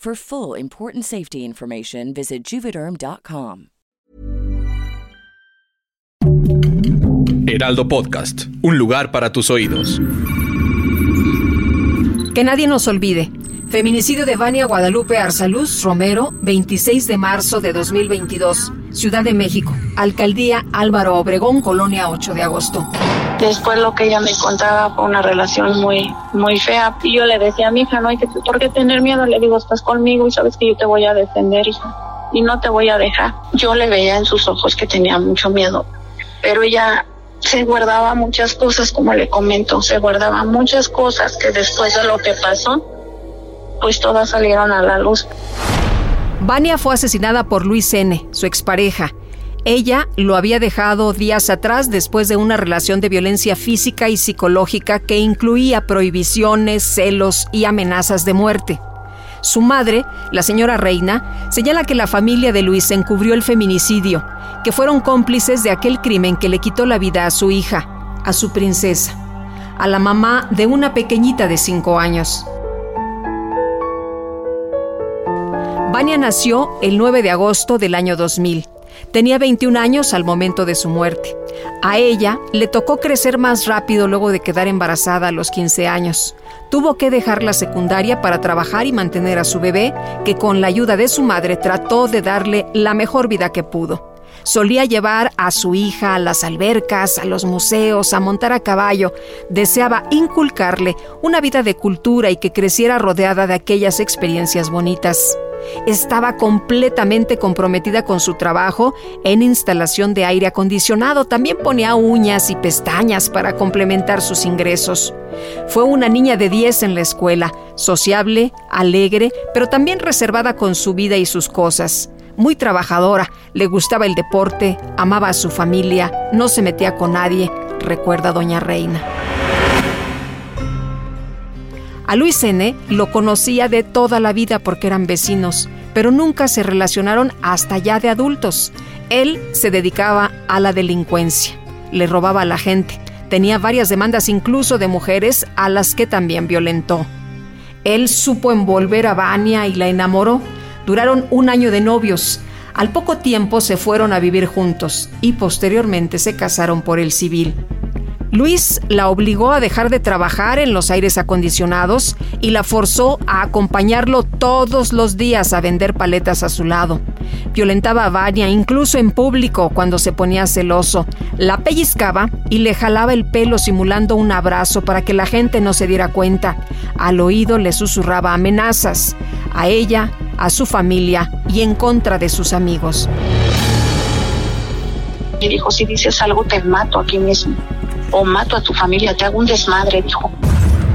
For full important safety information, visit juvederm.com. Heraldo Podcast, un lugar para tus oídos. Que nadie nos olvide. Feminicidio de Vania Guadalupe Arsaluz Romero, 26 de marzo de 2022, Ciudad de México, Alcaldía Álvaro Obregón, Colonia 8 de agosto. Después lo que ella me contaba fue una relación muy, muy fea. Y yo le decía a mi hija, no hay que, ¿por qué tener miedo? Le digo, estás conmigo y sabes que yo te voy a defender, hija. Y no te voy a dejar. Yo le veía en sus ojos que tenía mucho miedo. Pero ella se guardaba muchas cosas, como le comento, se guardaba muchas cosas que después de lo que pasó, pues todas salieron a la luz. Vania fue asesinada por Luis N., su expareja. Ella lo había dejado días atrás después de una relación de violencia física y psicológica que incluía prohibiciones, celos y amenazas de muerte. Su madre, la señora Reina, señala que la familia de Luis encubrió el feminicidio, que fueron cómplices de aquel crimen que le quitó la vida a su hija, a su princesa, a la mamá de una pequeñita de cinco años. Vania nació el 9 de agosto del año 2000. Tenía 21 años al momento de su muerte. A ella le tocó crecer más rápido luego de quedar embarazada a los 15 años. Tuvo que dejar la secundaria para trabajar y mantener a su bebé, que con la ayuda de su madre trató de darle la mejor vida que pudo. Solía llevar a su hija a las albercas, a los museos, a montar a caballo. Deseaba inculcarle una vida de cultura y que creciera rodeada de aquellas experiencias bonitas. Estaba completamente comprometida con su trabajo en instalación de aire acondicionado. También ponía uñas y pestañas para complementar sus ingresos. Fue una niña de 10 en la escuela, sociable, alegre, pero también reservada con su vida y sus cosas muy trabajadora, le gustaba el deporte, amaba a su familia, no se metía con nadie, recuerda doña Reina. A Luis N. lo conocía de toda la vida porque eran vecinos, pero nunca se relacionaron hasta ya de adultos. Él se dedicaba a la delincuencia, le robaba a la gente, tenía varias demandas incluso de mujeres a las que también violentó. Él supo envolver a Vania y la enamoró, Duraron un año de novios. Al poco tiempo se fueron a vivir juntos y posteriormente se casaron por el civil. Luis la obligó a dejar de trabajar en los aires acondicionados y la forzó a acompañarlo todos los días a vender paletas a su lado. Violentaba a Vania incluso en público cuando se ponía celoso. La pellizcaba y le jalaba el pelo simulando un abrazo para que la gente no se diera cuenta. Al oído le susurraba amenazas. A ella a su familia y en contra de sus amigos. Y dijo, si dices algo te mato aquí mismo, o mato a tu familia, te hago un desmadre, dijo.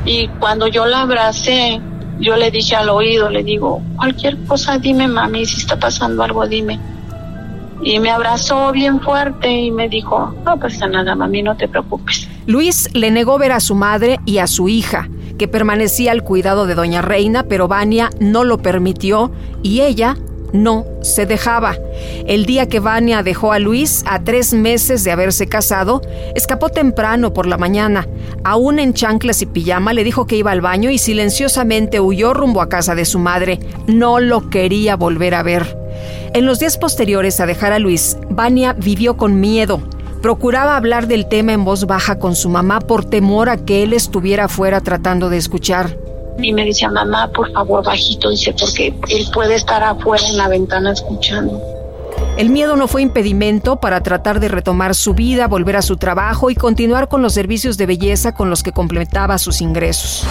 Y cuando yo la abracé, yo le dije al oído, le digo, cualquier cosa dime, mami, si está pasando algo, dime. Y me abrazó bien fuerte y me dijo, no pasa nada, mami, no te preocupes. Luis le negó ver a su madre y a su hija que permanecía al cuidado de doña Reina, pero Vania no lo permitió y ella no se dejaba. El día que Vania dejó a Luis, a tres meses de haberse casado, escapó temprano por la mañana. Aún en chanclas y pijama le dijo que iba al baño y silenciosamente huyó rumbo a casa de su madre. No lo quería volver a ver. En los días posteriores a dejar a Luis, Vania vivió con miedo Procuraba hablar del tema en voz baja con su mamá por temor a que él estuviera afuera tratando de escuchar. Y me decía, mamá, por favor, bajito, dice, porque él puede estar afuera en la ventana escuchando. El miedo no fue impedimento para tratar de retomar su vida, volver a su trabajo y continuar con los servicios de belleza con los que complementaba sus ingresos.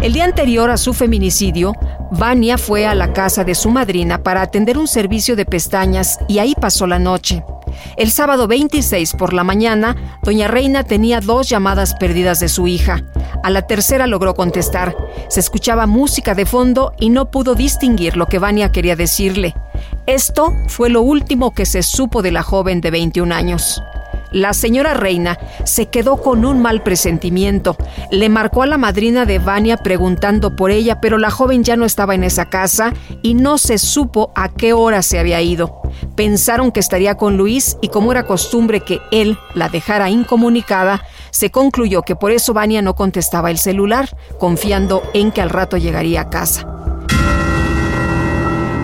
El día anterior a su feminicidio, Vania fue a la casa de su madrina para atender un servicio de pestañas y ahí pasó la noche. El sábado 26 por la mañana, doña Reina tenía dos llamadas perdidas de su hija. A la tercera logró contestar. Se escuchaba música de fondo y no pudo distinguir lo que Vania quería decirle. Esto fue lo último que se supo de la joven de 21 años. La señora Reina se quedó con un mal presentimiento. Le marcó a la madrina de Vania preguntando por ella, pero la joven ya no estaba en esa casa y no se supo a qué hora se había ido. Pensaron que estaría con Luis y como era costumbre que él la dejara incomunicada, se concluyó que por eso Vania no contestaba el celular, confiando en que al rato llegaría a casa.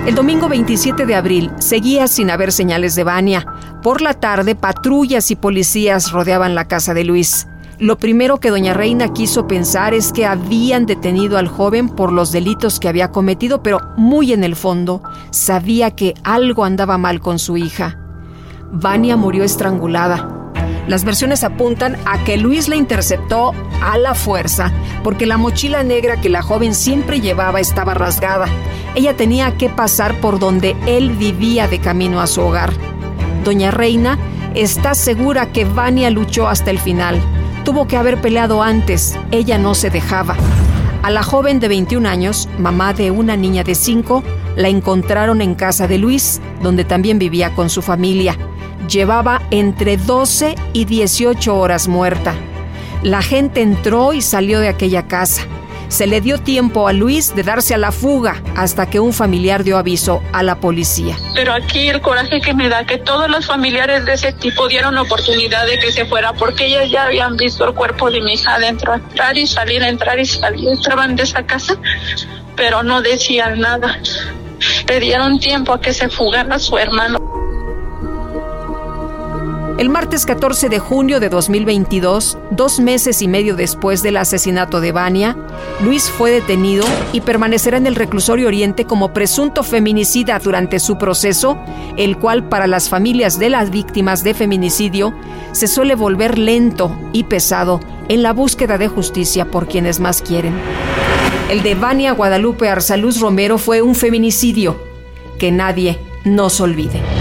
El domingo 27 de abril seguía sin haber señales de Vania. Por la tarde, patrullas y policías rodeaban la casa de Luis. Lo primero que doña Reina quiso pensar es que habían detenido al joven por los delitos que había cometido, pero muy en el fondo sabía que algo andaba mal con su hija. Vania murió estrangulada. Las versiones apuntan a que Luis la interceptó a la fuerza porque la mochila negra que la joven siempre llevaba estaba rasgada. Ella tenía que pasar por donde él vivía de camino a su hogar. Doña Reina está segura que Vania luchó hasta el final. Tuvo que haber peleado antes. Ella no se dejaba. A la joven de 21 años, mamá de una niña de 5, la encontraron en casa de Luis, donde también vivía con su familia llevaba entre 12 y 18 horas muerta. La gente entró y salió de aquella casa. Se le dio tiempo a Luis de darse a la fuga hasta que un familiar dio aviso a la policía. Pero aquí el coraje que me da que todos los familiares de ese tipo dieron oportunidad de que se fuera porque ellas ya habían visto el cuerpo de mi hija adentro, entrar y salir, entrar y salir. Estaban de esa casa, pero no decían nada. Le dieron tiempo a que se fugara su hermano. El martes 14 de junio de 2022, dos meses y medio después del asesinato de Vania, Luis fue detenido y permanecerá en el reclusorio Oriente como presunto feminicida durante su proceso, el cual para las familias de las víctimas de feminicidio se suele volver lento y pesado en la búsqueda de justicia por quienes más quieren. El de Vania Guadalupe Arsaluz Romero fue un feminicidio que nadie nos olvide.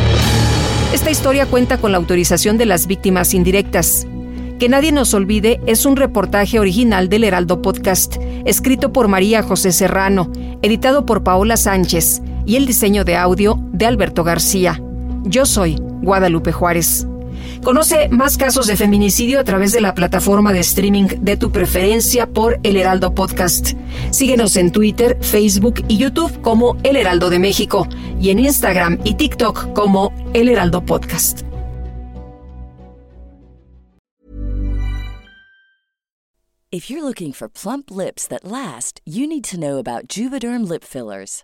Esta historia cuenta con la autorización de las víctimas indirectas. Que nadie nos olvide es un reportaje original del Heraldo Podcast, escrito por María José Serrano, editado por Paola Sánchez y el diseño de audio de Alberto García. Yo soy Guadalupe Juárez. Conoce más casos de feminicidio a través de la plataforma de streaming de tu preferencia por El Heraldo Podcast. Síguenos en Twitter, Facebook y YouTube como El Heraldo de México y en Instagram y TikTok como El Heraldo Podcast. If you're looking for plump lips that last, you need to know about Juvederm lip fillers.